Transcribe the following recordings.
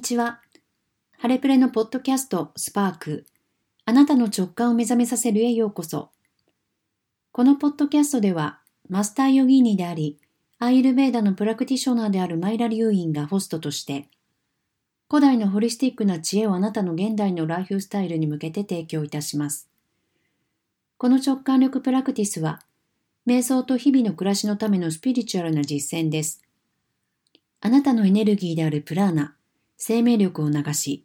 にちは。ハレプレのポッドキャストスパーク。あなたの直感を目覚めさせるへようこそ。このポッドキャストでは、マスターヨギーニであり、アイルベーダのプラクティショナーであるマイラ・リューインがホストとして、古代のホリスティックな知恵をあなたの現代のライフスタイルに向けて提供いたします。この直感力プラクティスは、瞑想と日々の暮らしのためのスピリチュアルな実践です。あなたのエネルギーであるプラーナ、生命力を流し、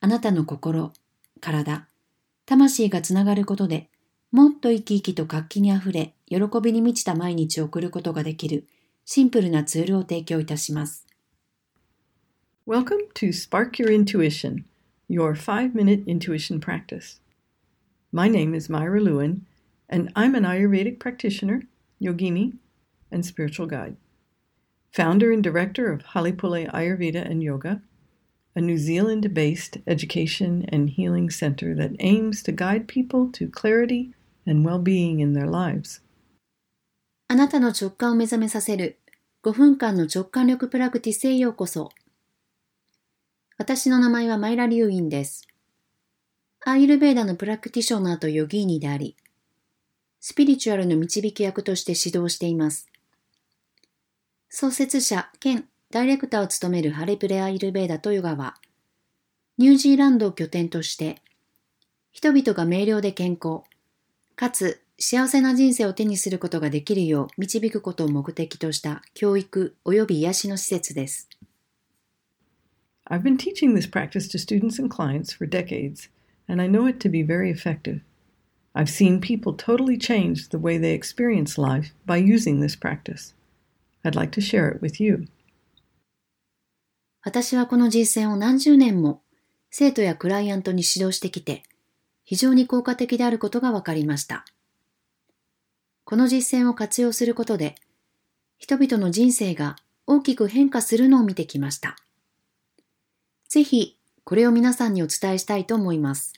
あなたの心、体、魂がつながることで、もっと生き生きと活気にあふれ、喜びに満ちた毎日を送ることができるシンプルなツールを提供いたします。Welcome to Spark Your Intuition, your 5-minute intuition practice. My name is Myra Lewin, and I'm an Ayurvedic practitioner, yogini, and spiritual guide. founder and director of Halipule Ayurveda and Yoga, a New Zealand based education and healing center that aims to guide people to clarity and well being in their lives. あなたの直感を目覚めさせる5分間の直感力プラクティスへようこそ。私の名前はマイラ・リュウインです。アイルベーダのプラクティショナーとヨギーニであり、スピリチュアルの導き役として指導しています。創設者兼ダイレクターを務めるハレプレアイルベーダトヨガは、ニュージーランドを拠点として、人々が明瞭で健康、かつ幸せな人生を手にすることができるよう導くことを目的とした教育及び癒しの施設です。I've been teaching this practice to students and clients for decades, and I know it to be very effective. I've seen people totally change the way they experience life by using this practice. I'd like to share it with you. 私はこの実践を何十年も生徒やクライアントに指導してきて非常に効果的であることが分かりました。この実践を活用することで人々の人生が大きく変化するのを見てきました。ぜひこれを皆さんにお伝えしたいと思います。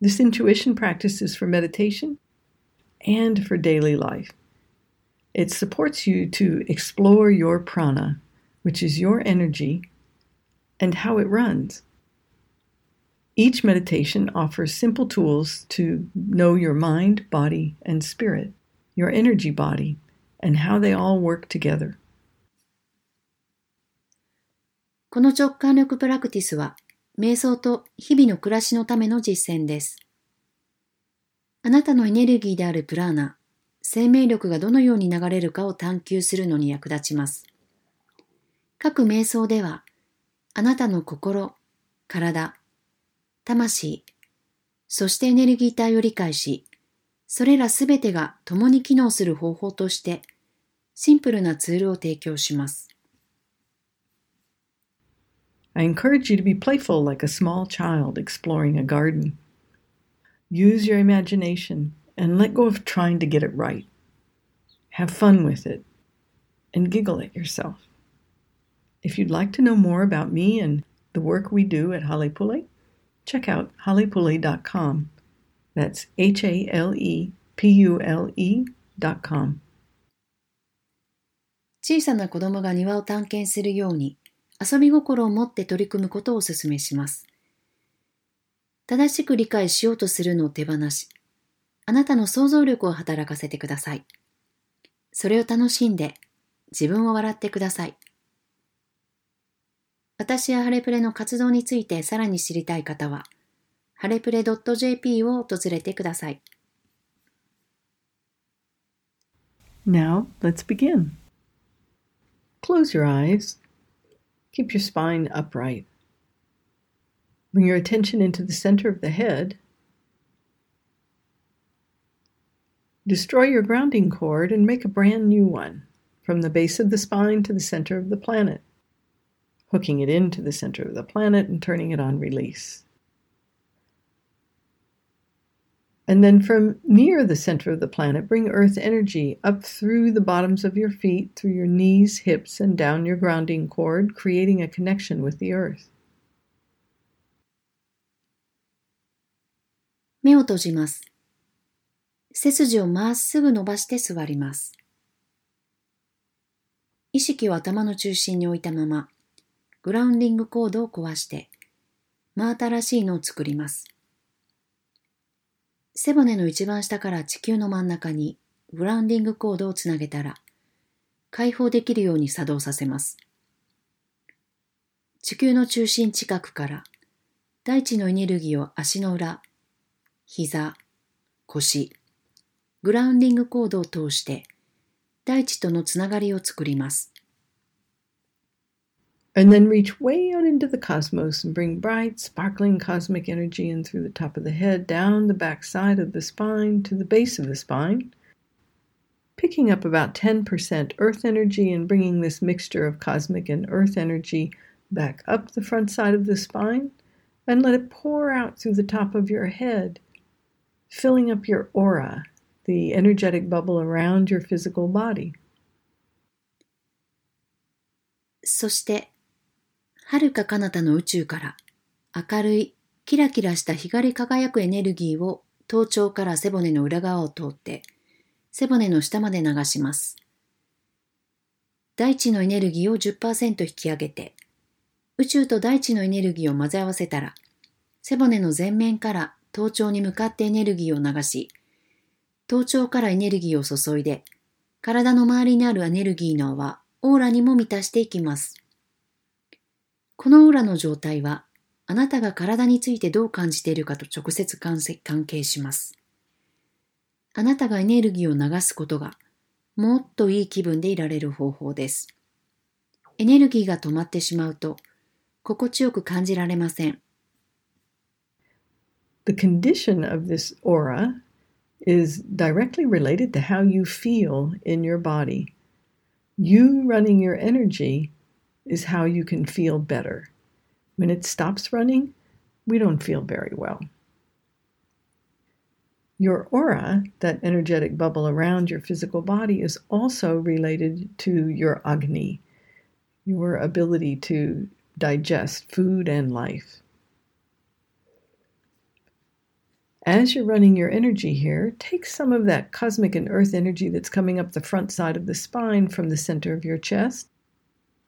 This intuition practice is for meditation and for daily life. It supports you to explore your prana, which is your energy, and how it runs. Each meditation offers simple tools to know your mind, body, and spirit, your energy body, and how they all work together. この直感力プラクティスは、瞑想と日々の暮らしのための実践です。あなたのエネルギーであるプラーナ、生命力がどのように流れるかを探求するのに役立ちます。各瞑想では、あなたの心、体、魂、そしてエネルギー体を理解し、それらすべてが共に機能する方法として、シンプルなツールを提供します。I encourage you to be playful like a small child exploring a garden. Use your imagination and let go of trying to get it right. Have fun with it and giggle at yourself. If you'd like to know more about me and the work we do at Halepule, check out halepule.com. That's H A L E P U L E.com. 小さな子供が庭を探検するように遊び心を持って取り組むことをお勧めします。正しく理解しようとするのを手放し、あなたの想像力を働かせてください。それを楽しんで自分を笑ってください。私やハレプレの活動についてさらに知りたい方は、ハレプレ .jp を訪れてください。Now, let's begin. Close your eyes. Keep your spine upright. Bring your attention into the center of the head Destroy your grounding cord and make a brand new one from the base of the spine to the center of the planet, hooking it into the center of the planet and turning it on release. And then from near the center of the planet, bring earth energy up through the bottoms of your feet, through your knees, hips, and down your grounding cord, creating a connection with the earth. 目を閉じます。背筋をまっすぐ伸ばして座ります。意識を頭の中心に置いたまま、 グラウンディングコードを壊して真新しいのを作ります。背骨の一番下から地球の真ん中にグラウンディングコードをつなげたら解放できるように作動させます。地球の中心近くから大地のエネルギーを足の裏、膝、腰、グラウンディングコードを通して大地とのつながりを作ります。And then reach way out into the cosmos and bring bright, sparkling cosmic energy in through the top of the head, down the back side of the spine to the base of the spine, picking up about 10% earth energy and bringing this mixture of cosmic and earth energy back up the front side of the spine and let it pour out through the top of your head, filling up your aura, the energetic bubble around your physical body. そして、 遥か彼方の宇宙から明るいキラキラした光り輝くエネルギーを頭頂から背骨の裏側を通って背骨の下まで流します。大地のエネルギーを10%引き上げて宇宙と大地のエネルギーを混ぜ合わせたら、背骨の前面から頭頂に向かってエネルギーを流し、頭頂からエネルギーを注いで、体の周りにあるエネルギーの輪、オーラにも満たしていきます。このオーラの状態は、あなたが体についてどう感じているかと直接関係します。あなたがエネルギーを流すことが、もっといい気分でいられる方法です。エネルギーが止まってしまうと、心地よく感じられません。The condition of this aura is directly related to how you feel in your body. You running your energy is how you can feel better. When it stops running, we don't feel very well. Your aura, that energetic bubble around your physical body, is also related to your Agni, your ability to digest food and life. As you're running your energy here, take some of that cosmic and earth energy that's coming up the front side of the spine from the center of your chest,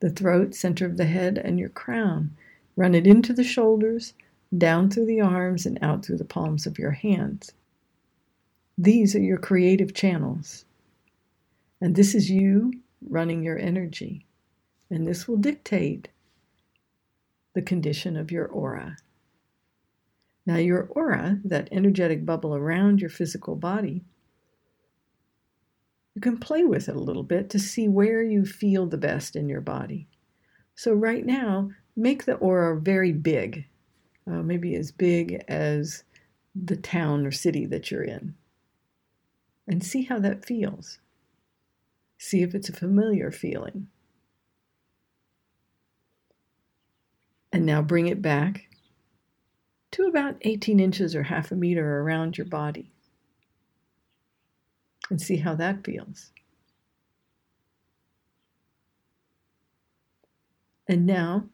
the throat, center of the head, and your crown. Run it into the shoulders, down through the arms, and out through the palms of your hands. These are your creative channels. And this is you running your energy. And this will dictate the condition of your aura. Now, your aura, that energetic bubble around your physical body, you can play with it a little bit to see where you feel the best in your body. So, right now, make the aura very big, uh, maybe as big as the town or city that you're in, and see how that feels. See if it's a familiar feeling. And now bring it back to about 18 inches or half a meter around your body. And see how that feels. And now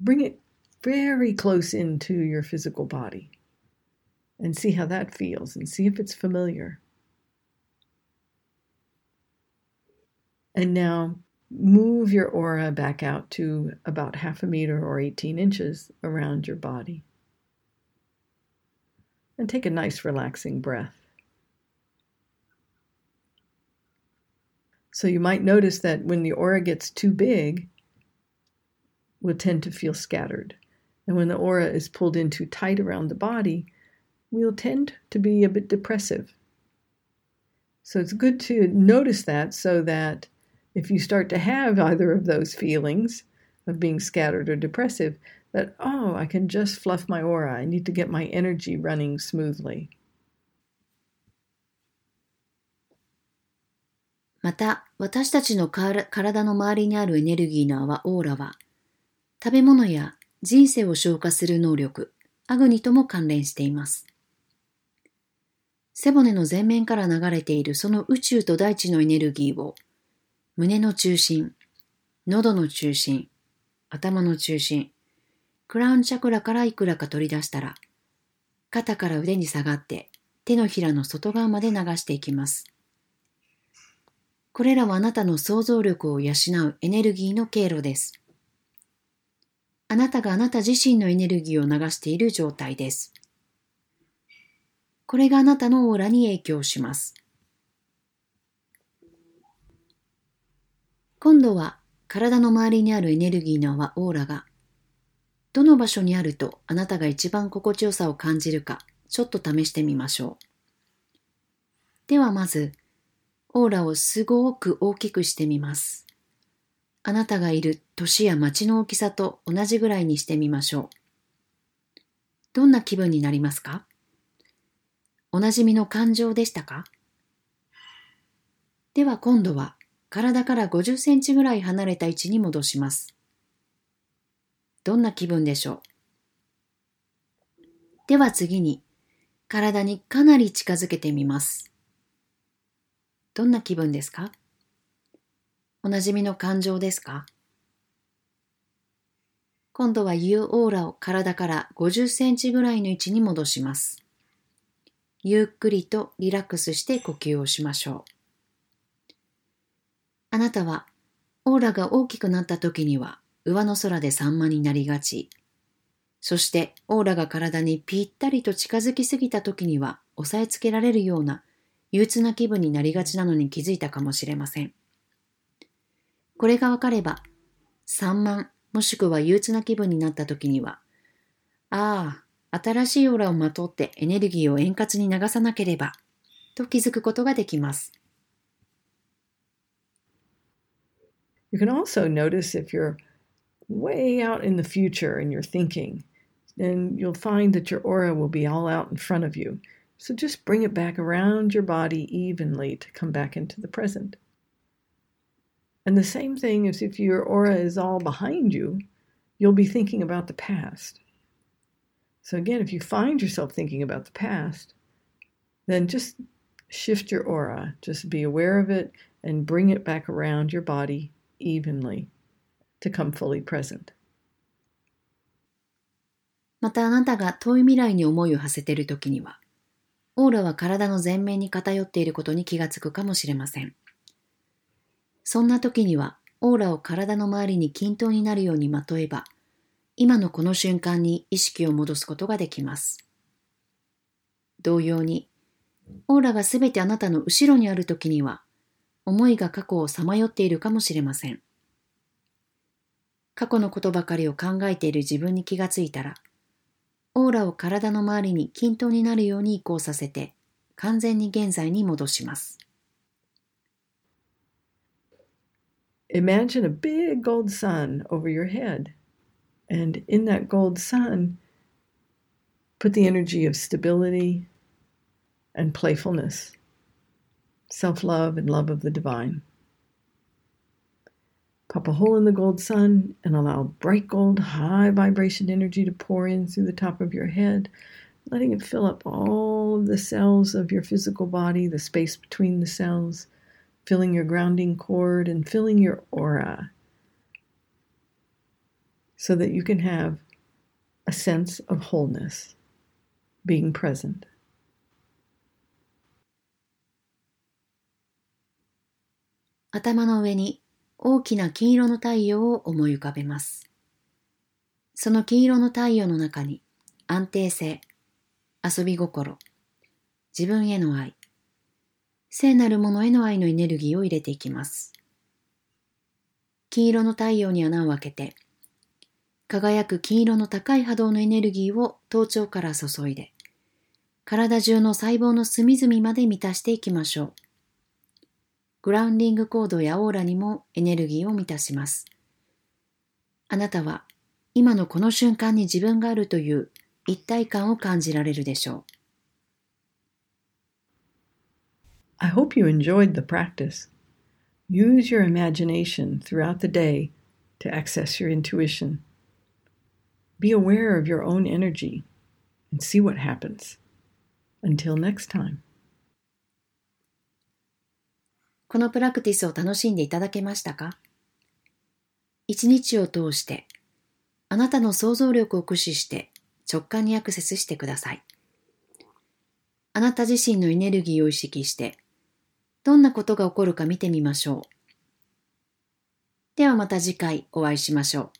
bring it very close into your physical body and see how that feels and see if it's familiar. And now move your aura back out to about half a meter or 18 inches around your body. And take a nice relaxing breath. So you might notice that when the aura gets too big, we'll tend to feel scattered. And when the aura is pulled in too tight around the body, we'll tend to be a bit depressive. So it's good to notice that so that if you start to have either of those feelings of being scattered or depressive, that, oh, I can just fluff my aura. I need to get my energy running smoothly. また、私たちの体の周りにあるエネルギーの泡オーラは、食べ物や人生を消化する能力、アグニとも関連しています。背骨の前面から流れているその宇宙と大地のエネルギーを胸の中心、喉の中心、頭の中心、クラウンチャクラからいくらか取り出したら、肩から腕に下がって手のひらの外側まで流していきます。これらはあなたの想像力を養うエネルギーの経路です。あなたがあなた自身のエネルギーを流している状態です。これがあなたのオーラに影響します。今度は体の周りにあるエネルギーのオーラがどの場所にあるとあなたが一番心地よさを感じるかちょっと試してみましょう。ではまず、オーラをすごく大きくしてみます。あなたがいる年や町の大きさと同じぐらいにしてみましょう。どんな気分になりますか？おなじみの感情でしたか？では今度は体から50センチぐらい離れた位置に戻します。どんな気分でしょう？では次に体にかなり近づけてみます。どんな気分ですか？おなじみの感情ですか？今度は U オーラを体から50センチぐらいの位置に戻します。ゆっくりとリラックスして呼吸をしましょう。あなたはオーラが大きくなった時には上の空でサンマになりがち。そしてオーラが体にぴったりと近づきすぎた時には押さえつけられるような憂鬱な気分になりがちなのに気づいたかもしれません。これがわかれば、散漫もしくは憂鬱な気分になった時には、ああ、新しいオーラをまとってエネルギーを円滑に流さなければ、と気づくことができます。You can also notice if you're way out in the future in your thinking, then you'll find that your aura will be all out in front of you. So just bring it back around your body evenly to come back into the present. And the same thing is if your aura is all behind you, you'll be thinking about the past. So again, if you find yourself thinking about the past, then just shift your aura. Just be aware of it and bring it back around your body evenly to come fully present. またあなたが遠い未来に思いを馳せているときには、 オーラは体の前面に偏っていることに気がつくかもしれません。そんな時には、オーラを体の周りに均等になるようにまとえば、今のこの瞬間に意識を戻すことができます。同様に、オーラがすべてあなたの後ろにある時には、思いが過去をさまよっているかもしれません。過去のことばかりを考えている自分に気がついたら、オーラを体の周りに均等になるように移行させて、完全に現在に戻します。Imagine a big gold sun over your head. And in that gold sun, put the energy of stability and playfulness, self love and love of the divine. Pop a hole in the gold sun and allow bright gold, high vibration energy to pour in through the top of your head, letting it fill up all of the cells of your physical body, the space between the cells, filling your grounding cord and filling your aura so that you can have a sense of wholeness, being present. 頭の上に 大きな金色の太陽を思い浮かべます。その金色の太陽の中に安定性、遊び心、自分への愛、聖なるものへの愛のエネルギーを入れていきます。金色の太陽に穴を開けて、輝く金色の高い波動のエネルギーを頭頂から注いで、体中の細胞の隅々まで満たしていきましょう。グラウンディングコードやオーラにもエネルギーを満たします。あなたは今のこの瞬間に自分があるという一体感を感じられるでしょう。I hope you enjoyed the practice. Use your imagination throughout the day to access your intuition. Be aware of your own energy and see what happens. Until next time. このプラクティスを楽しんでいただけましたか？一日を通して、あなたの想像力を駆使して直感にアクセスしてください。あなた自身のエネルギーを意識して、どんなことが起こるか見てみましょう。ではまた次回お会いしましょう。